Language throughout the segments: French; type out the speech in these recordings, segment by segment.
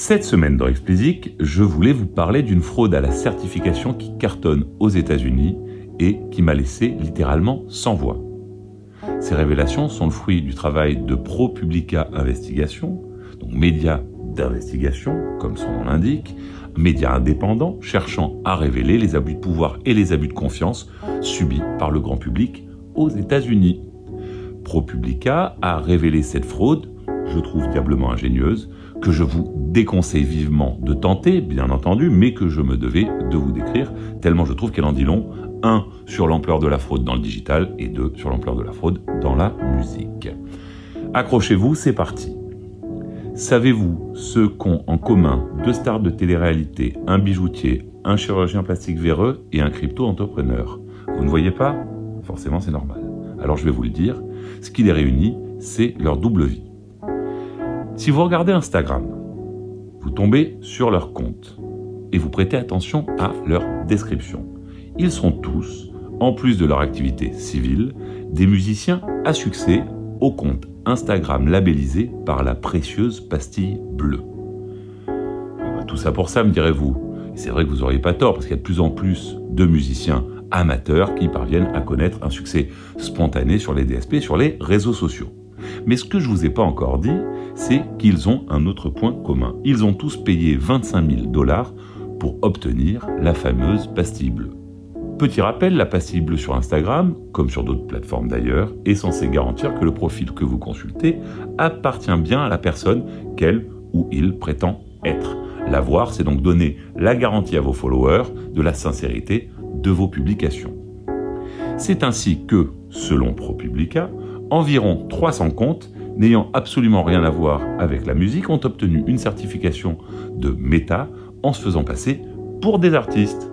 Cette semaine dans Explicit, je voulais vous parler d'une fraude à la certification qui cartonne aux États-Unis et qui m'a laissé littéralement sans voix. Ces révélations sont le fruit du travail de ProPublica Investigation, donc média d'investigation, comme son nom l'indique, média indépendant cherchant à révéler les abus de pouvoir et les abus de confiance subis par le grand public aux États-Unis. ProPublica a révélé cette fraude, je trouve diablement ingénieuse, que je vous déconseille vivement de tenter, bien entendu, mais que je me devais de vous décrire, tellement je trouve qu'elle en dit long, un, sur l'ampleur de la fraude dans le digital, et deux, sur l'ampleur de la fraude dans la musique. Accrochez-vous, c'est parti. Savez-vous ce qu'ont en commun deux stars de télé-réalité, un bijoutier, un chirurgien plastique véreux et un crypto-entrepreneur? Vous ne voyez pas? Forcément, c'est normal. Alors je vais vous le dire, ce qui les réunit, c'est leur double vie. Si vous regardez Instagram, vous tombez sur leur compte et vous prêtez attention à leur description. Ils sont tous, en plus de leur activité civile, des musiciens à succès au compte Instagram labellisé par la précieuse pastille bleue. Ah bah, tout ça pour ça, me direz-vous. C'est vrai que vous n'auriez pas tort, parce qu'il y a de plus en plus de musiciens amateurs qui parviennent à connaître un succès spontané sur les DSP, sur les réseaux sociaux. Mais ce que je vous ai pas encore dit, c'est qu'ils ont un autre point commun. Ils ont tous payé 25 000 dollars pour obtenir la fameuse pastille. Petit rappel, la pastille sur Instagram, comme sur d'autres plateformes d'ailleurs, est censée garantir que le profil que vous consultez appartient bien à la personne qu'elle ou il prétend être. L'avoir, c'est donc donner la garantie à vos followers de la sincérité de vos publications. C'est ainsi que, selon ProPublica, environ 300 comptes n'ayant absolument rien à voir avec la musique ont obtenu une certification de méta en se faisant passer pour des artistes.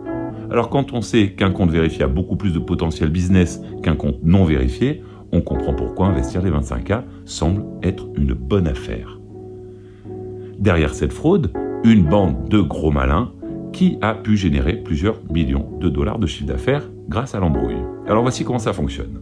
Alors quand on sait qu'un compte vérifié a beaucoup plus de potentiel business qu'un compte non vérifié, on comprend pourquoi investir les 25K semble être une bonne affaire. Derrière cette fraude, une bande de gros malins qui a pu générer plusieurs millions de dollars de chiffre d'affaires grâce à l'embrouille. Alors voici comment ça fonctionne.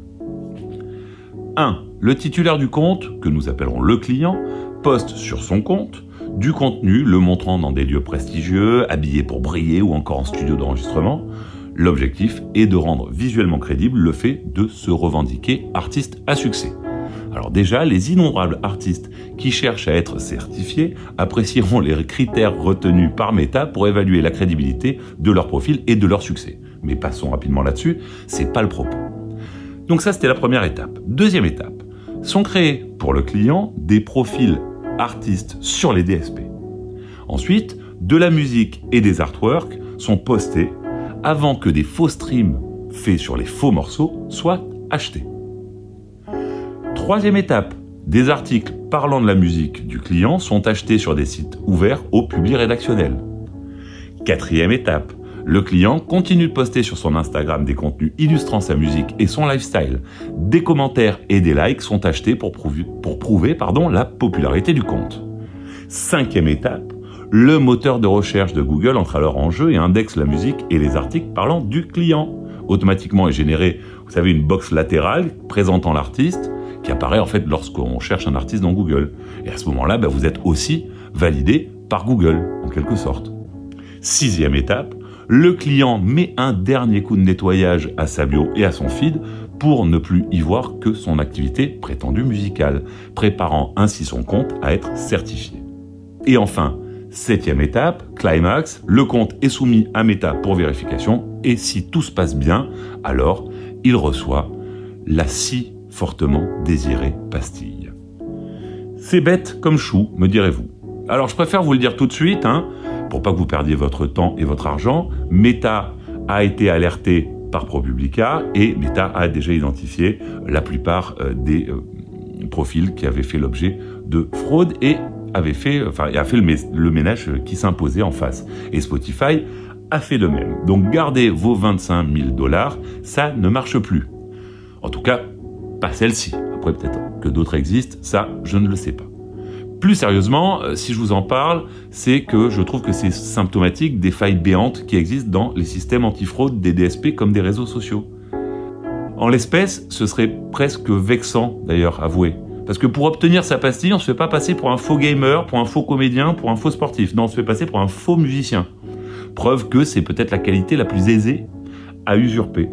1. Le titulaire du compte, que nous appellerons le client, poste sur son compte du contenu le montrant dans des lieux prestigieux, habillé pour briller ou encore en studio d'enregistrement. L'objectif est de rendre visuellement crédible le fait de se revendiquer artiste à succès. Alors déjà, les innombrables artistes qui cherchent à être certifiés apprécieront les critères retenus par Meta pour évaluer la crédibilité de leur profil et de leur succès. Mais passons rapidement là-dessus, c'est pas le propos. Donc ça, c'était la première étape. Deuxième étape, sont créés pour le client des profils artistes sur les DSP. Ensuite, de la musique et des artworks sont postés avant que des faux streams faits sur les faux morceaux soient achetés. Troisième étape, des articles parlant de la musique du client sont achetés sur des sites ouverts au public rédactionnel. Quatrième étape, le client continue de poster sur son Instagram des contenus illustrant sa musique et son lifestyle. Des commentaires et des likes sont achetés pour prouver, pardon, la popularité du compte. Cinquième étape, le moteur de recherche de Google entre alors en jeu et indexe la musique et les articles parlant du client. Automatiquement est générée, vous savez, une box latérale présentant l'artiste qui apparaît en fait lorsqu'on cherche un artiste dans Google. Et à ce moment-là, bah, vous êtes aussi validé par Google, en quelque sorte. Sixième étape, le client met un dernier coup de nettoyage à sa bio et à son feed pour ne plus y voir que son activité prétendue musicale, préparant ainsi son compte à être certifié. Et enfin, septième étape, climax, le compte est soumis à Meta pour vérification et si tout se passe bien, alors il reçoit la si fortement désirée pastille. C'est bête comme chou, me direz-vous. Alors je préfère vous le dire tout de suite, hein, pour pas que vous perdiez votre temps et votre argent, Meta a été alerté par ProPublica et Meta a déjà identifié la plupart euh, des euh, profils qui avaient fait l'objet de fraude et avait fait, enfin, a fait le, ménage qui s'imposait en face. Et Spotify a fait de même. Donc gardez vos 25 000 dollars, ça ne marche plus. En tout cas, pas celle-ci. Après, peut-être que d'autres existent, ça, je ne le sais pas. Plus sérieusement, euh, si je vous en parle, c'est que je trouve que c'est symptomatique des failles béantes qui existent dans les systèmes antifraude des DSP comme des réseaux sociaux. En l'espèce, ce serait presque vexant d'ailleurs, avoué, Parce que pour obtenir sa pastille, on se fait pas passer pour un faux gamer, pour un faux comédien, pour un faux sportif. Non, on se fait passer pour un faux musicien. Preuve que c'est peut-être la qualité la plus aisée à usurper.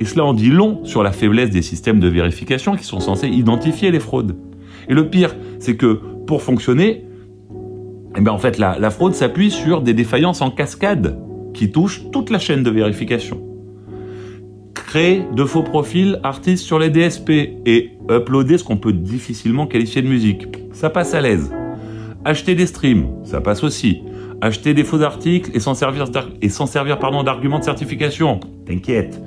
Et cela en dit long sur la faiblesse des systèmes de vérification qui sont censés identifier les fraudes. Et le pire, c'est que pour fonctionner, eh bien en fait, la, fraude s'appuie sur des défaillances en cascade qui touchent toute la chaîne de vérification. Créer de faux profils artistes sur les DSP et uploader ce qu'on peut difficilement qualifier de musique, ça passe à l'aise. Acheter des streams, ça passe aussi. Acheter des faux articles et s'en servir, et s'en servir pardon, d'argument de certification, t'inquiète.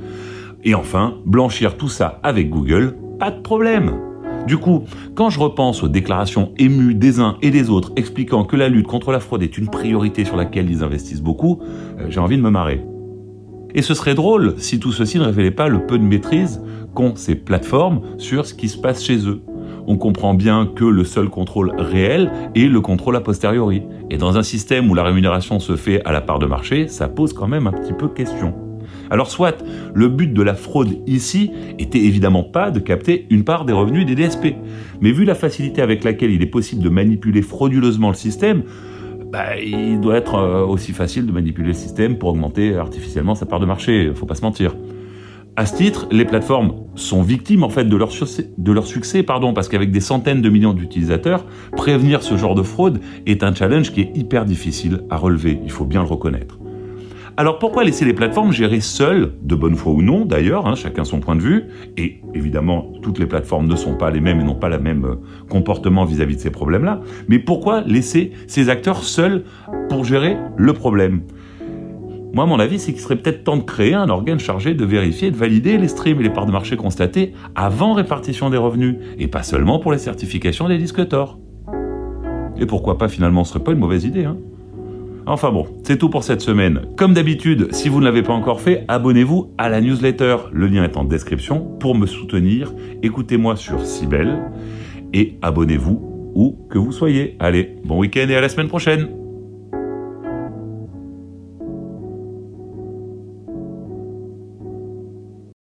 Et enfin, blanchir tout ça avec Google, pas de problème. Du coup, quand je repense aux déclarations émues des uns et des autres expliquant que la lutte contre la fraude est une priorité sur laquelle ils investissent beaucoup, euh, j'ai envie de me marrer. Et ce serait drôle si tout ceci ne révélait pas le peu de maîtrise qu'ont ces plateformes sur ce qui se passe chez eux. On comprend bien que le seul contrôle réel est le contrôle a posteriori. Et dans un système où la rémunération se fait à la part de marché, ça pose quand même un petit peu question. Alors soit, le but de la fraude ici était évidemment pas de capter une part des revenus des DSP, mais vu la facilité avec laquelle il est possible de manipuler frauduleusement le système, bah, il doit être euh, aussi facile de manipuler le système pour augmenter artificiellement sa part de marché, faut pas se mentir. À ce titre, les plateformes sont victimes en fait de leur, succès, parce qu'avec des centaines de millions d'utilisateurs, prévenir ce genre de fraude est un challenge qui est hyper difficile à relever, il faut bien le reconnaître. Alors pourquoi laisser les plateformes gérer seules, de bonne foi ou non d'ailleurs, hein, chacun son point de vue, et évidemment toutes les plateformes ne sont pas les mêmes et n'ont pas le même euh, comportement vis-à-vis de ces problèmes-là, mais pourquoi laisser ces acteurs seuls pour gérer le problème? Moi, mon avis, c'est qu'il serait peut-être temps de créer un organe chargé de vérifier et de valider les streams et les parts de marché constatées avant répartition des revenus, et pas seulement pour les certifications des disques Tor. Et pourquoi pas finalement, ce serait pas une mauvaise idée, hein? Enfin bon, c'est tout pour cette semaine. Comme d'habitude, si vous ne l'avez pas encore fait, abonnez-vous à la newsletter. Le lien est en description. Pour me soutenir, écoutez-moi sur Cybelle et abonnez-vous où que vous soyez. Allez, bon week-end et à la semaine prochaine